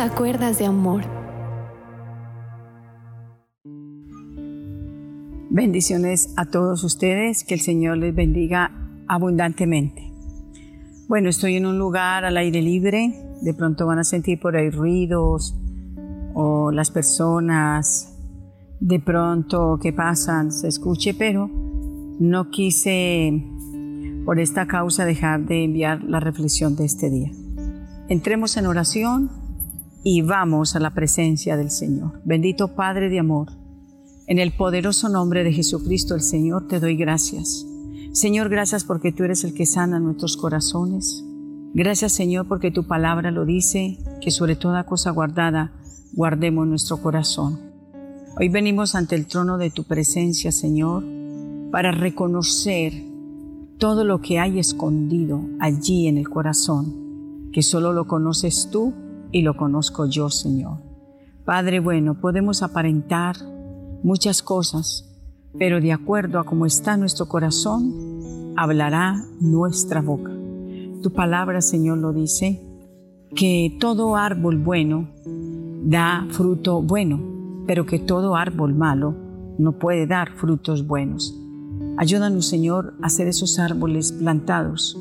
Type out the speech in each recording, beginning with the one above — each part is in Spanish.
a Cuerdas de Amor. Bendiciones a todos ustedes, que el Señor les bendiga abundantemente. Bueno, estoy en un lugar al aire libre, de pronto van a sentir por ahí ruidos o las personas de pronto que pasan se escuche, pero no quise por esta causa dejar de enviar la reflexión de este día. Entremos en oración y vamos a la presencia del Señor. Bendito Padre de amor, en el poderoso nombre de Jesucristo el Señor te doy gracias. Señor, gracias porque tú eres el que sana nuestros corazones. Gracias Señor porque tu palabra lo dice, que sobre toda cosa guardada guardemos nuestro corazón. Hoy venimos ante el trono de tu presencia, Señor, para reconocer todo lo que hay escondido allí en el corazón, que solo lo conoces tú y lo conozco yo, Señor. Padre bueno, podemos aparentar muchas cosas, pero de acuerdo a cómo está nuestro corazón, hablará nuestra boca. Tu palabra, Señor, lo dice, que todo árbol bueno da fruto bueno, pero que todo árbol malo no puede dar frutos buenos. Ayúdanos, Señor, a ser esos árboles plantados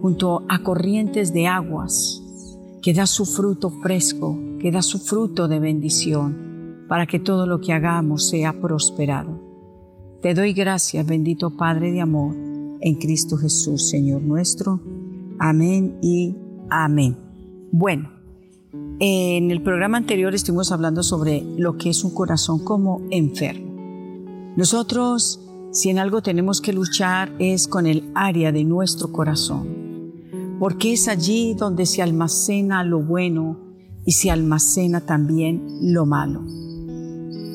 junto a corrientes de aguas que da su fruto fresco, que da su fruto de bendición, para que todo lo que hagamos sea prosperado. Te doy gracias, bendito Padre de amor, en Cristo Jesús, Señor nuestro. Amén y amén. Bueno, en el programa anterior estuvimos hablando sobre lo que es un corazón como enfermo. Nosotros, si en algo tenemos que luchar, es con el área de nuestro corazón porque es allí donde se almacena lo bueno y se almacena también lo malo.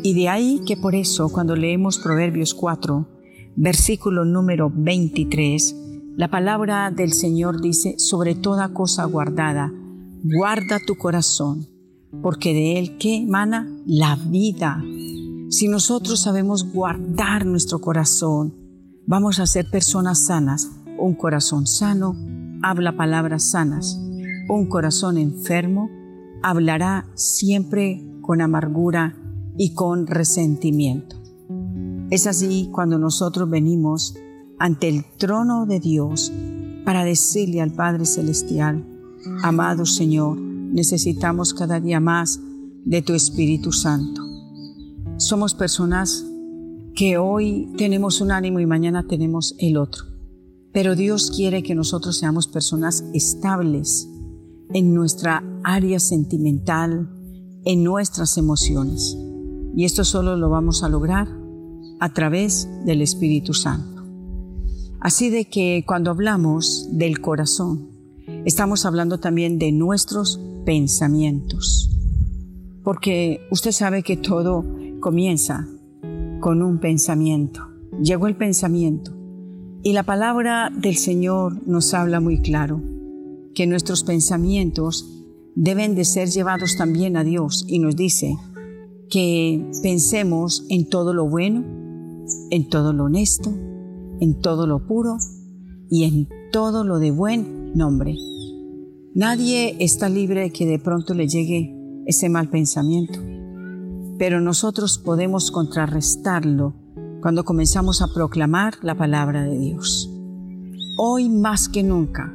Y de ahí que por eso cuando leemos Proverbios 4, versículo número 23, la palabra del Señor dice, sobre toda cosa guardada, guarda tu corazón, porque de él que emana la vida. Si nosotros sabemos guardar nuestro corazón, vamos a ser personas sanas, un corazón sano habla palabras sanas. Un corazón enfermo hablará siempre con amargura y con resentimiento. Es así cuando nosotros venimos ante el trono de Dios para decirle al Padre Celestial, amado Señor, necesitamos cada día más de tu Espíritu Santo. Somos personas que hoy tenemos un ánimo y mañana tenemos el otro. Pero Dios quiere que nosotros seamos personas estables en nuestra área sentimental, en nuestras emociones. Y esto solo lo vamos a lograr a través del Espíritu Santo. Así de que cuando hablamos del corazón, estamos hablando también de nuestros pensamientos. Porque usted sabe que todo comienza con un pensamiento. Llegó el pensamiento y la palabra del Señor nos habla muy claro, que nuestros pensamientos deben de ser llevados también a Dios y nos dice que pensemos en todo lo bueno, en todo lo honesto, en todo lo puro y en todo lo de buen nombre. Nadie está libre de que de pronto le llegue ese mal pensamiento, pero nosotros podemos contrarrestarlo cuando comenzamos a proclamar la palabra de Dios. Hoy más que nunca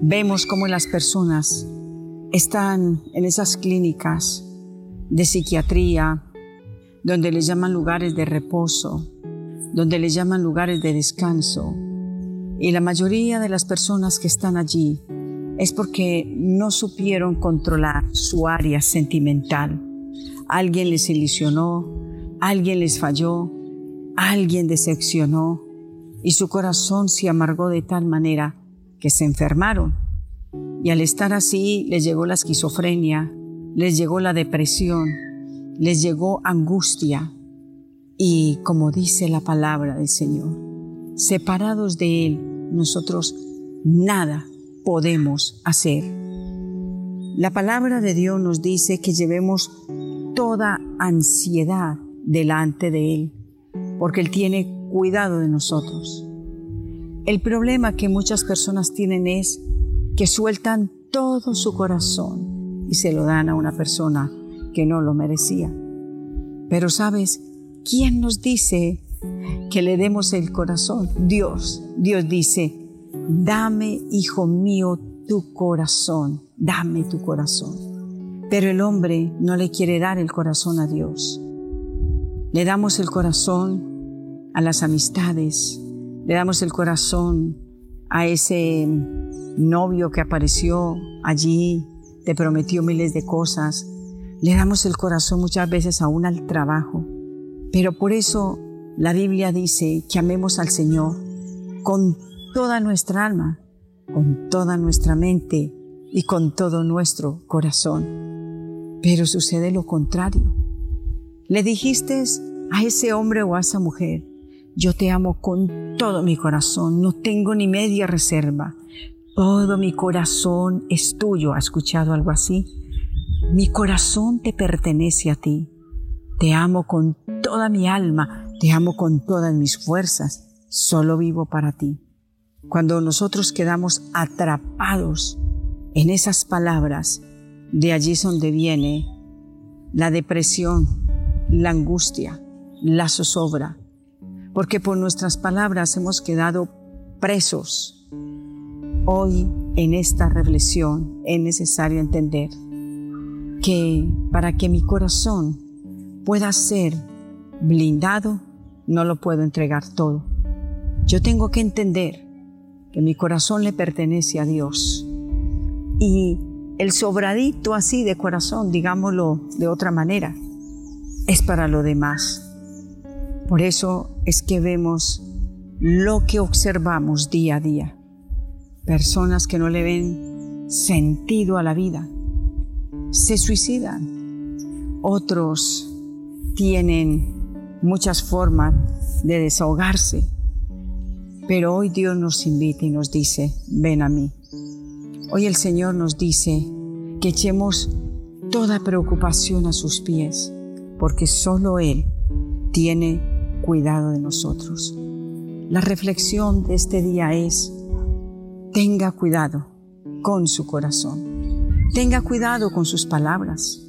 vemos cómo las personas están en esas clínicas de psiquiatría, donde les llaman lugares de reposo, donde les llaman lugares de descanso. Y la mayoría de las personas que están allí es porque no supieron controlar su área sentimental. Alguien les ilusionó, alguien les falló, alguien decepcionó y su corazón se amargó de tal manera que se enfermaron. Y al estar así les llegó la esquizofrenia, les llegó la depresión, les llegó angustia. Y como dice la palabra del Señor, separados de Él, nosotros nada podemos hacer. La palabra de Dios nos dice que llevemos toda ansiedad delante de Él porque Él tiene cuidado de nosotros. El problema que muchas personas tienen es que sueltan todo su corazón y se lo dan a una persona que no lo merecía. Pero sabes, ¿quién nos dice que le demos el corazón? Dios. Dios dice, dame, hijo mío, tu corazón, dame tu corazón. Pero el hombre no le quiere dar el corazón a Dios. Le damos el corazón a las amistades, le damos el corazón a ese novio que apareció allí, te prometió miles de cosas. Le damos el corazón muchas veces aún al trabajo. Pero por eso la Biblia dice que amemos al Señor con toda nuestra alma, con toda nuestra mente y con todo nuestro corazón. Pero sucede lo contrario. Le dijiste a ese hombre o a esa mujer, yo te amo con todo mi corazón, no tengo ni media reserva. Todo mi corazón es tuyo. ¿Ha escuchado algo así? Mi corazón te pertenece a ti. Te amo con toda mi alma, te amo con todas mis fuerzas. Solo vivo para ti. Cuando nosotros quedamos atrapados en esas palabras, de allí es donde viene la depresión, la angustia, la zozobra, porque por nuestras palabras hemos quedado presos. Hoy en esta reflexión es necesario entender que para que mi corazón pueda ser blindado, no lo puedo entregar todo. Yo tengo que entender que mi corazón le pertenece a Dios. Y el sobradito así de corazón, digámoslo de otra manera, es para lo demás. Por eso es que vemos lo que observamos día a día. Personas que no le ven sentido a la vida. Se suicidan. Otros tienen muchas formas de desahogarse. Pero hoy Dios nos invita y nos dice, ven a mí. Hoy el Señor nos dice que echemos toda preocupación a sus pies, porque solo Él tiene cuidado de nosotros. La reflexión de este día es, tenga cuidado con su corazón, tenga cuidado con sus palabras,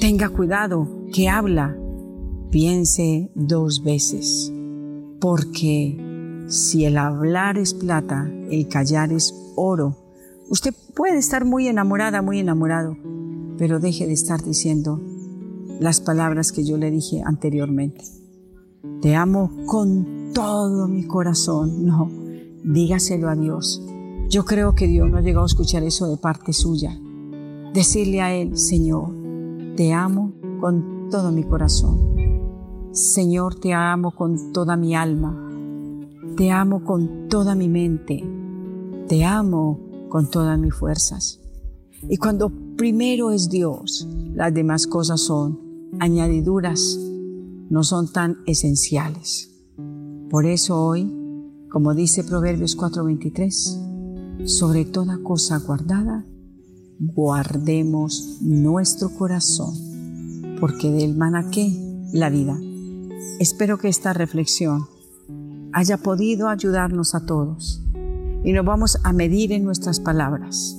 tenga cuidado que habla, piense dos veces, porque si el hablar es plata, el callar es oro. Usted puede estar muy enamorada, muy enamorado, pero deje de estar diciendo las palabras que yo le dije anteriormente. Te amo con todo mi corazón. No, dígaselo a Dios. Yo creo que Dios no ha llegado a escuchar eso de parte suya. Decirle a Él, Señor, te amo con todo mi corazón. Señor, te amo con toda mi alma. Te amo con toda mi mente. Te amo con todas mis fuerzas. Y cuando primero es Dios, las demás cosas son añadiduras no son tan esenciales. Por eso hoy, como dice Proverbios 4:23, sobre toda cosa guardada, guardemos nuestro corazón, porque del manaqué la vida. Espero que esta reflexión haya podido ayudarnos a todos y nos vamos a medir en nuestras palabras.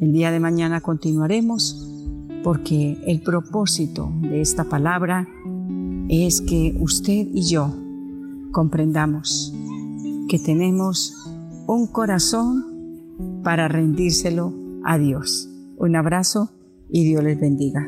El día de mañana continuaremos porque el propósito de esta palabra es que usted y yo comprendamos que tenemos un corazón para rendírselo a Dios. Un abrazo y Dios les bendiga.